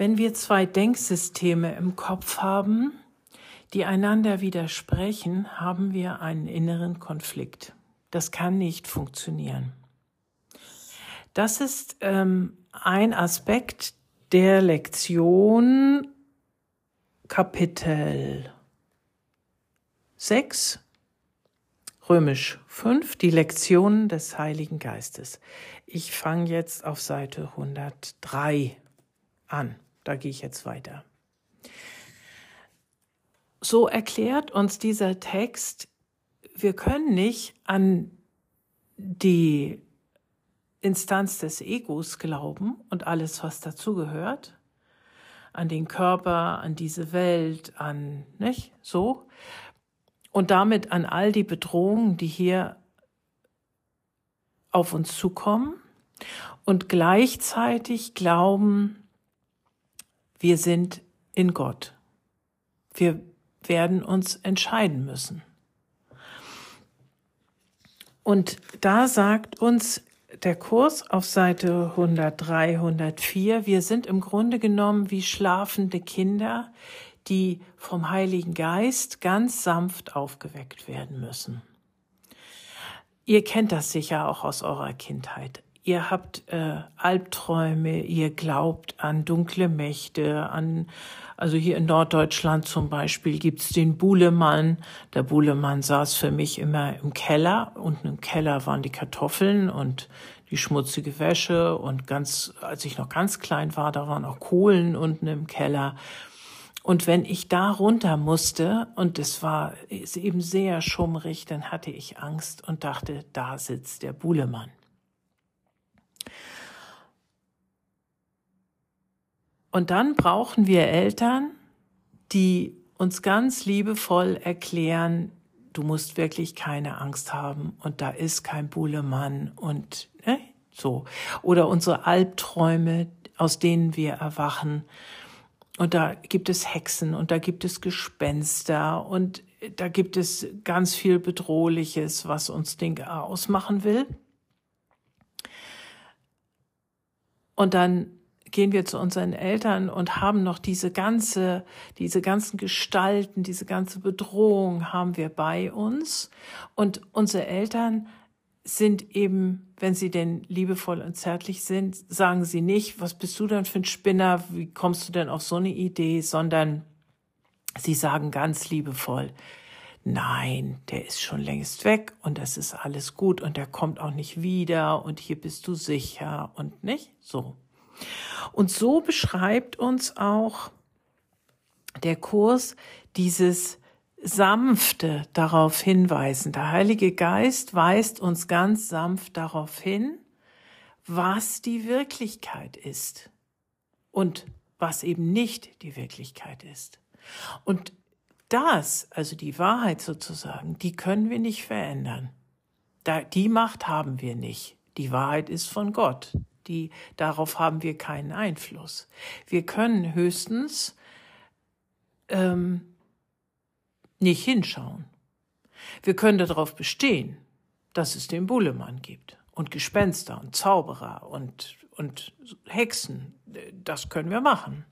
Wenn wir zwei Denksysteme im Kopf haben, die einander widersprechen, haben wir einen inneren Konflikt. Das kann nicht funktionieren. Das ist ähm, ein Aspekt der Lektion Kapitel 6, Römisch 5, die Lektionen des Heiligen Geistes. Ich fange jetzt auf Seite 103 an. Da gehe ich jetzt weiter. So erklärt uns dieser Text, wir können nicht an die Instanz des Egos glauben und alles, was dazugehört, an den Körper, an diese Welt, an, nicht, so, und damit an all die Bedrohungen, die hier auf uns zukommen und gleichzeitig glauben, wir sind in Gott. Wir werden uns entscheiden müssen. Und da sagt uns der Kurs auf Seite 103, 104, wir sind im Grunde genommen wie schlafende Kinder, die vom Heiligen Geist ganz sanft aufgeweckt werden müssen. Ihr kennt das sicher auch aus eurer Kindheit ihr habt äh, Albträume, ihr glaubt an dunkle Mächte, an, also hier in Norddeutschland zum Beispiel gibt's den Buhlemann. Der Buhlemann saß für mich immer im Keller. Unten im Keller waren die Kartoffeln und die schmutzige Wäsche und ganz, als ich noch ganz klein war, da waren auch Kohlen unten im Keller. Und wenn ich da runter musste und es war eben sehr schummrig, dann hatte ich Angst und dachte, da sitzt der Buhlemann. Und dann brauchen wir Eltern, die uns ganz liebevoll erklären, du musst wirklich keine Angst haben und da ist kein Buhlemann und ne, so. Oder unsere Albträume, aus denen wir erwachen. Und da gibt es Hexen und da gibt es Gespenster und da gibt es ganz viel Bedrohliches, was uns Dinge ausmachen will. Und dann gehen wir zu unseren Eltern und haben noch diese ganze, diese ganzen Gestalten, diese ganze Bedrohung haben wir bei uns. Und unsere Eltern sind eben, wenn sie denn liebevoll und zärtlich sind, sagen sie nicht, was bist du denn für ein Spinner, wie kommst du denn auf so eine Idee, sondern sie sagen ganz liebevoll, nein, der ist schon längst weg und das ist alles gut und der kommt auch nicht wieder und hier bist du sicher und nicht so. Und so beschreibt uns auch der Kurs dieses sanfte darauf hinweisen. Der Heilige Geist weist uns ganz sanft darauf hin, was die Wirklichkeit ist und was eben nicht die Wirklichkeit ist. Und das, also die Wahrheit sozusagen, die können wir nicht verändern. Die Macht haben wir nicht. Die Wahrheit ist von Gott die, darauf haben wir keinen Einfluss. Wir können höchstens ähm, nicht hinschauen. Wir können darauf bestehen, dass es den Bullemann gibt und Gespenster und Zauberer und, und Hexen. Das können wir machen.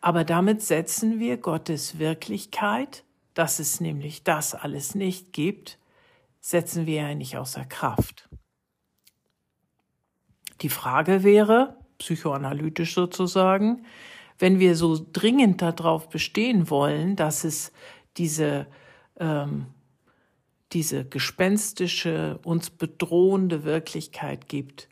Aber damit setzen wir Gottes Wirklichkeit, dass es nämlich das alles nicht gibt, setzen wir ja nicht außer Kraft. Die Frage wäre, psychoanalytisch sozusagen, wenn wir so dringend darauf bestehen wollen, dass es diese, ähm, diese gespenstische, uns bedrohende Wirklichkeit gibt,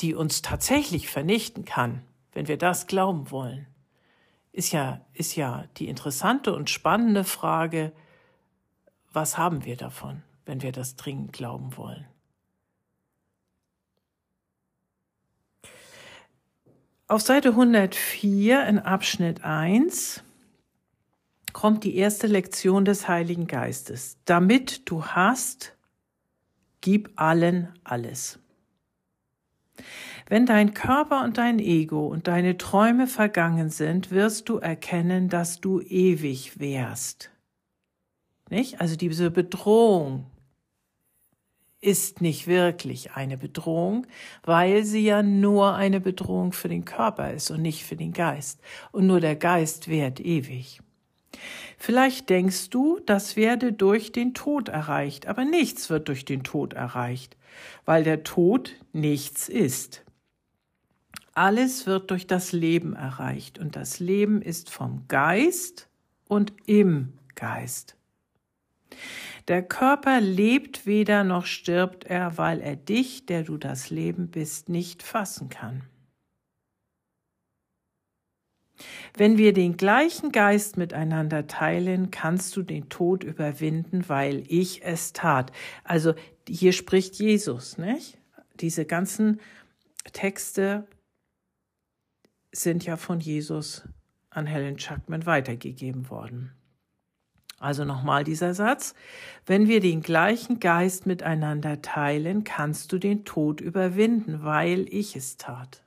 die uns tatsächlich vernichten kann, wenn wir das glauben wollen, ist ja, ist ja die interessante und spannende Frage, was haben wir davon, wenn wir das dringend glauben wollen? Auf Seite 104 in Abschnitt 1 kommt die erste Lektion des Heiligen Geistes. Damit du hast, gib allen alles. Wenn dein Körper und dein Ego und deine Träume vergangen sind, wirst du erkennen, dass du ewig wärst. Nicht? Also diese Bedrohung ist nicht wirklich eine Bedrohung, weil sie ja nur eine Bedrohung für den Körper ist und nicht für den Geist. Und nur der Geist währt ewig. Vielleicht denkst du, das werde durch den Tod erreicht, aber nichts wird durch den Tod erreicht, weil der Tod nichts ist. Alles wird durch das Leben erreicht und das Leben ist vom Geist und im Geist. Der Körper lebt weder noch stirbt er, weil er dich, der du das Leben bist, nicht fassen kann. Wenn wir den gleichen Geist miteinander teilen, kannst du den Tod überwinden, weil ich es tat. Also hier spricht Jesus, nicht? Diese ganzen Texte sind ja von Jesus an Helen Chuckman weitergegeben worden. Also nochmal dieser Satz. Wenn wir den gleichen Geist miteinander teilen, kannst du den Tod überwinden, weil ich es tat.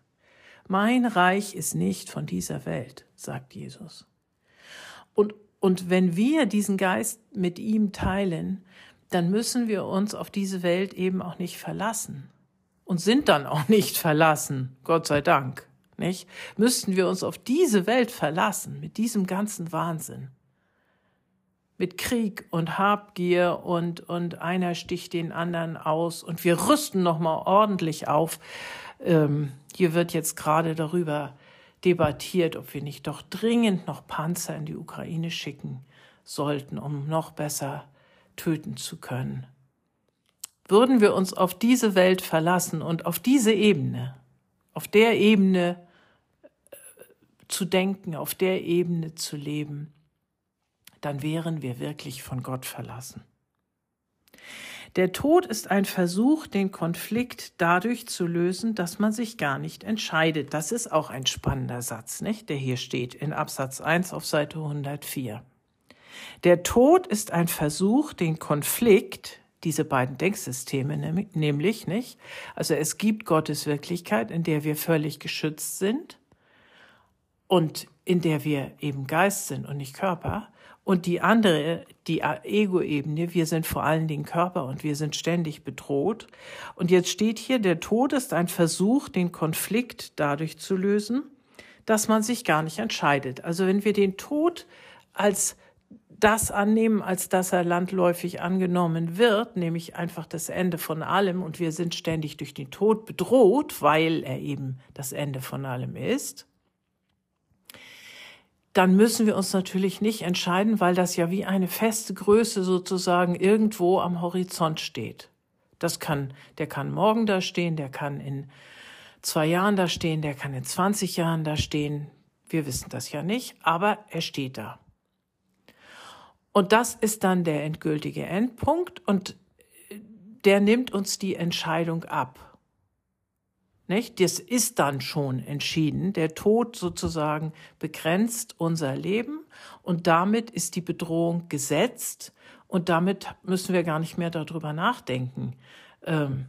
Mein Reich ist nicht von dieser Welt, sagt Jesus. Und, und wenn wir diesen Geist mit ihm teilen, dann müssen wir uns auf diese Welt eben auch nicht verlassen und sind dann auch nicht verlassen, Gott sei Dank nicht? Müssten wir uns auf diese Welt verlassen, mit diesem ganzen Wahnsinn. Mit Krieg und Habgier und, und einer sticht den anderen aus und wir rüsten nochmal ordentlich auf. Ähm, hier wird jetzt gerade darüber debattiert, ob wir nicht doch dringend noch Panzer in die Ukraine schicken sollten, um noch besser töten zu können. Würden wir uns auf diese Welt verlassen und auf diese Ebene, auf der Ebene zu denken, auf der Ebene zu leben, dann wären wir wirklich von Gott verlassen. Der Tod ist ein Versuch, den Konflikt dadurch zu lösen, dass man sich gar nicht entscheidet. Das ist auch ein spannender Satz, nicht? Der hier steht in Absatz 1 auf Seite 104. Der Tod ist ein Versuch, den Konflikt, diese beiden Denksysteme nämlich, nicht? Also es gibt Gottes Wirklichkeit, in der wir völlig geschützt sind und in der wir eben Geist sind und nicht Körper. Und die andere, die Ego-Ebene, wir sind vor allen Dingen Körper und wir sind ständig bedroht. Und jetzt steht hier, der Tod ist ein Versuch, den Konflikt dadurch zu lösen, dass man sich gar nicht entscheidet. Also wenn wir den Tod als das annehmen, als dass er landläufig angenommen wird, nämlich einfach das Ende von allem und wir sind ständig durch den Tod bedroht, weil er eben das Ende von allem ist, dann müssen wir uns natürlich nicht entscheiden, weil das ja wie eine feste Größe sozusagen irgendwo am Horizont steht. Das kann, der kann morgen da stehen, der kann in zwei Jahren da stehen, der kann in 20 Jahren da stehen. Wir wissen das ja nicht, aber er steht da. Und das ist dann der endgültige Endpunkt und der nimmt uns die Entscheidung ab. Nicht? Das ist dann schon entschieden. Der Tod sozusagen begrenzt unser Leben und damit ist die Bedrohung gesetzt und damit müssen wir gar nicht mehr darüber nachdenken, ähm,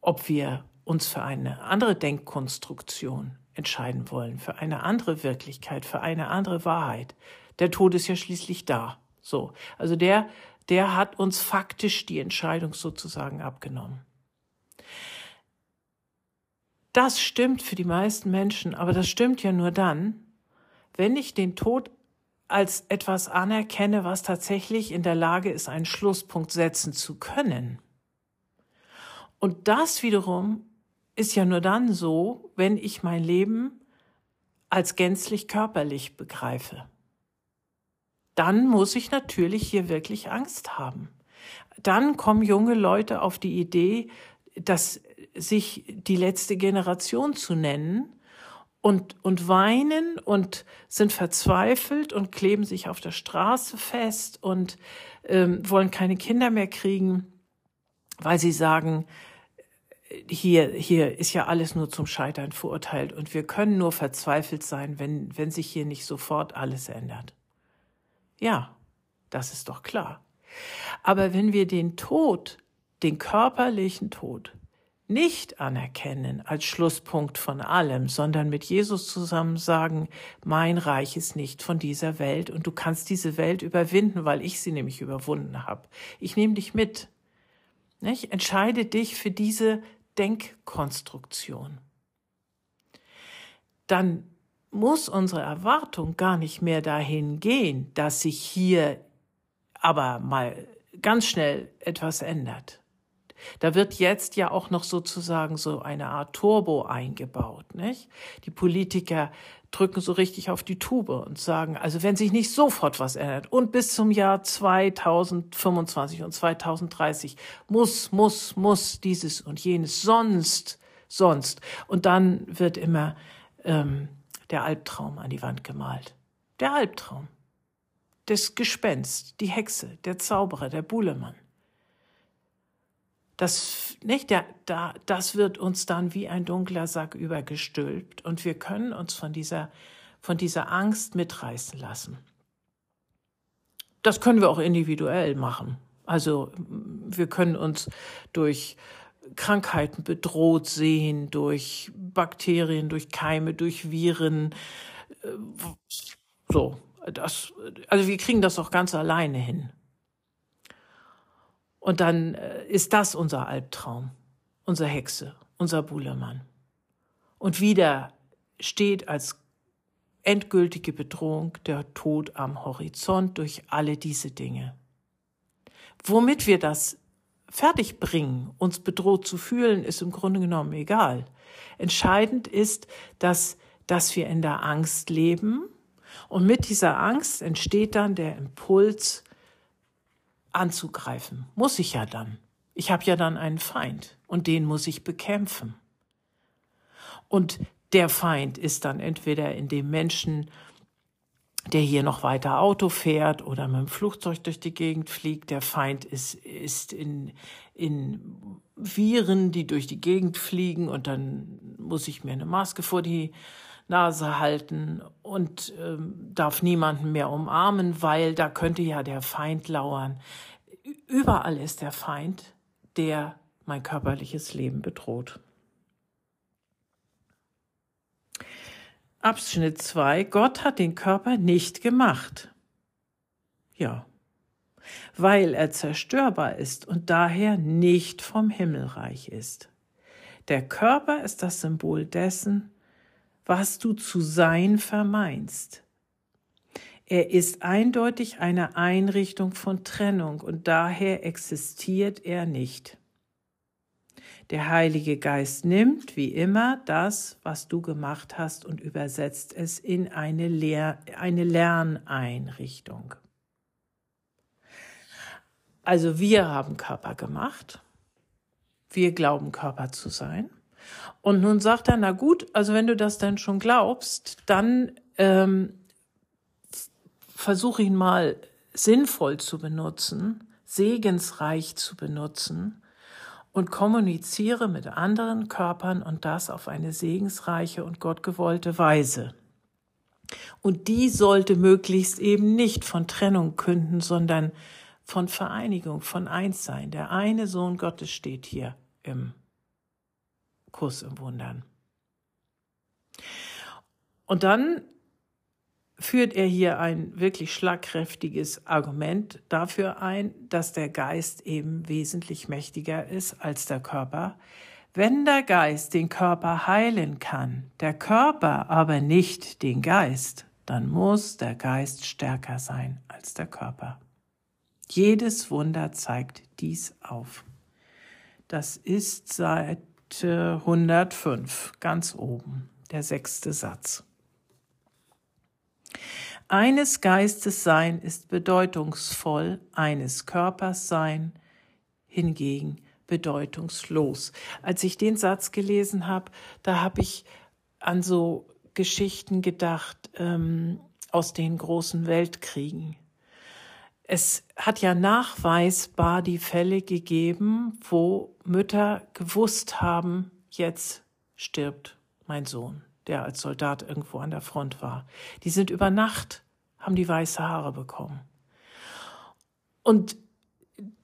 ob wir uns für eine andere Denkkonstruktion entscheiden wollen, für eine andere Wirklichkeit, für eine andere Wahrheit. Der Tod ist ja schließlich da. So. Also der, der hat uns faktisch die Entscheidung sozusagen abgenommen. Das stimmt für die meisten Menschen, aber das stimmt ja nur dann, wenn ich den Tod als etwas anerkenne, was tatsächlich in der Lage ist, einen Schlusspunkt setzen zu können. Und das wiederum ist ja nur dann so, wenn ich mein Leben als gänzlich körperlich begreife. Dann muss ich natürlich hier wirklich Angst haben. Dann kommen junge Leute auf die Idee, dass sich die letzte Generation zu nennen und, und weinen und sind verzweifelt und kleben sich auf der Straße fest und ähm, wollen keine Kinder mehr kriegen, weil sie sagen, hier, hier ist ja alles nur zum Scheitern verurteilt und wir können nur verzweifelt sein, wenn, wenn sich hier nicht sofort alles ändert. Ja, das ist doch klar. Aber wenn wir den Tod, den körperlichen Tod, nicht anerkennen als Schlusspunkt von allem, sondern mit Jesus zusammen sagen, mein Reich ist nicht von dieser Welt und du kannst diese Welt überwinden, weil ich sie nämlich überwunden habe. Ich nehme dich mit. Nicht? Entscheide dich für diese Denkkonstruktion. Dann muss unsere Erwartung gar nicht mehr dahin gehen, dass sich hier aber mal ganz schnell etwas ändert. Da wird jetzt ja auch noch sozusagen so eine Art Turbo eingebaut, nicht? Die Politiker drücken so richtig auf die Tube und sagen, also wenn sich nicht sofort was ändert und bis zum Jahr 2025 und 2030 muss, muss, muss dieses und jenes, sonst, sonst. Und dann wird immer ähm, der Albtraum an die Wand gemalt. Der Albtraum. Das Gespenst, die Hexe, der Zauberer, der Buhlemann. Das, nicht, der, da, das wird uns dann wie ein dunkler Sack übergestülpt und wir können uns von dieser, von dieser Angst mitreißen lassen. Das können wir auch individuell machen. Also wir können uns durch Krankheiten bedroht sehen, durch Bakterien, durch Keime, durch Viren. Äh, so, das, also wir kriegen das auch ganz alleine hin. Und dann äh, ist das unser Albtraum, unsere Hexe, unser Buhlermann. Und wieder steht als endgültige Bedrohung der Tod am Horizont durch alle diese Dinge. Womit wir das fertigbringen, uns bedroht zu fühlen, ist im Grunde genommen egal. Entscheidend ist, dass, dass wir in der Angst leben und mit dieser Angst entsteht dann der Impuls, anzugreifen. Muss ich ja dann. Ich habe ja dann einen Feind und den muss ich bekämpfen. Und der Feind ist dann entweder in dem Menschen, der hier noch weiter Auto fährt oder mit dem Flugzeug durch die Gegend fliegt. Der Feind ist, ist in, in Viren, die durch die Gegend fliegen und dann muss ich mir eine Maske vor die Nase halten und ähm, darf niemanden mehr umarmen, weil da könnte ja der Feind lauern. Überall ist der Feind, der mein körperliches Leben bedroht. Abschnitt 2. Gott hat den Körper nicht gemacht. Ja, weil er zerstörbar ist und daher nicht vom Himmelreich ist. Der Körper ist das Symbol dessen, was du zu sein vermeinst. Er ist eindeutig eine Einrichtung von Trennung und daher existiert er nicht. Der Heilige Geist nimmt, wie immer, das, was du gemacht hast und übersetzt es in eine, Lehr eine Lerneinrichtung. Also wir haben Körper gemacht. Wir glauben Körper zu sein. Und nun sagt er, na gut, also wenn du das dann schon glaubst, dann ähm, versuche ihn mal sinnvoll zu benutzen, segensreich zu benutzen und kommuniziere mit anderen Körpern und das auf eine segensreiche und gottgewollte Weise. Und die sollte möglichst eben nicht von Trennung künden, sondern von Vereinigung, von Einssein. Der eine Sohn Gottes steht hier im Kuss im Wundern. Und dann führt er hier ein wirklich schlagkräftiges Argument dafür ein, dass der Geist eben wesentlich mächtiger ist als der Körper. Wenn der Geist den Körper heilen kann, der Körper aber nicht den Geist, dann muss der Geist stärker sein als der Körper. Jedes Wunder zeigt dies auf. Das ist seit 105 ganz oben, der sechste Satz. Eines Geistes sein ist bedeutungsvoll, eines Körpers sein hingegen bedeutungslos. Als ich den Satz gelesen habe, da habe ich an so Geschichten gedacht ähm, aus den großen Weltkriegen. Es hat ja nachweisbar die Fälle gegeben, wo Mütter gewusst haben, jetzt stirbt mein Sohn, der als Soldat irgendwo an der Front war. Die sind über Nacht, haben die weiße Haare bekommen. Und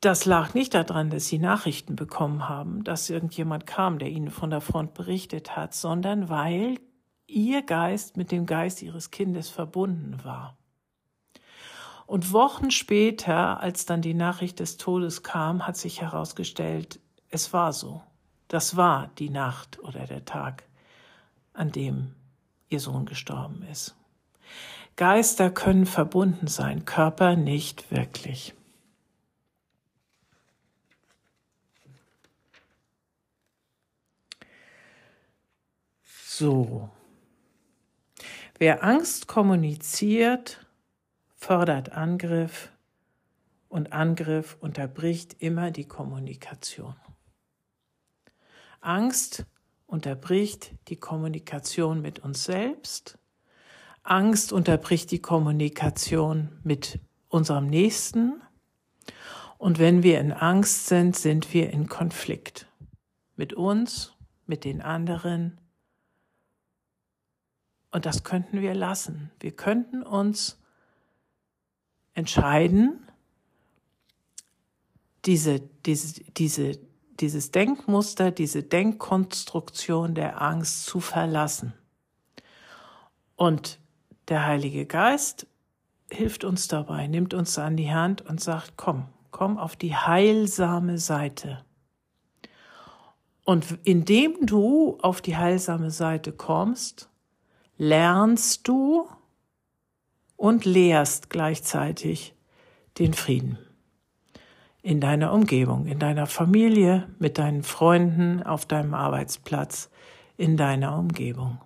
das lag nicht daran, dass sie Nachrichten bekommen haben, dass irgendjemand kam, der ihnen von der Front berichtet hat, sondern weil ihr Geist mit dem Geist ihres Kindes verbunden war. Und Wochen später, als dann die Nachricht des Todes kam, hat sich herausgestellt, es war so. Das war die Nacht oder der Tag, an dem ihr Sohn gestorben ist. Geister können verbunden sein, Körper nicht wirklich. So. Wer Angst kommuniziert, fördert Angriff und Angriff unterbricht immer die Kommunikation. Angst unterbricht die Kommunikation mit uns selbst. Angst unterbricht die Kommunikation mit unserem Nächsten. Und wenn wir in Angst sind, sind wir in Konflikt mit uns, mit den anderen, und das könnten wir lassen. Wir könnten uns entscheiden, diese, diese, diese, dieses Denkmuster, diese Denkkonstruktion der Angst zu verlassen. Und der Heilige Geist hilft uns dabei, nimmt uns an die Hand und sagt, komm, komm auf die heilsame Seite. Und indem du auf die heilsame Seite kommst, lernst du und lehrst gleichzeitig den Frieden in deiner Umgebung, in deiner Familie, mit deinen Freunden, auf deinem Arbeitsplatz, in deiner Umgebung.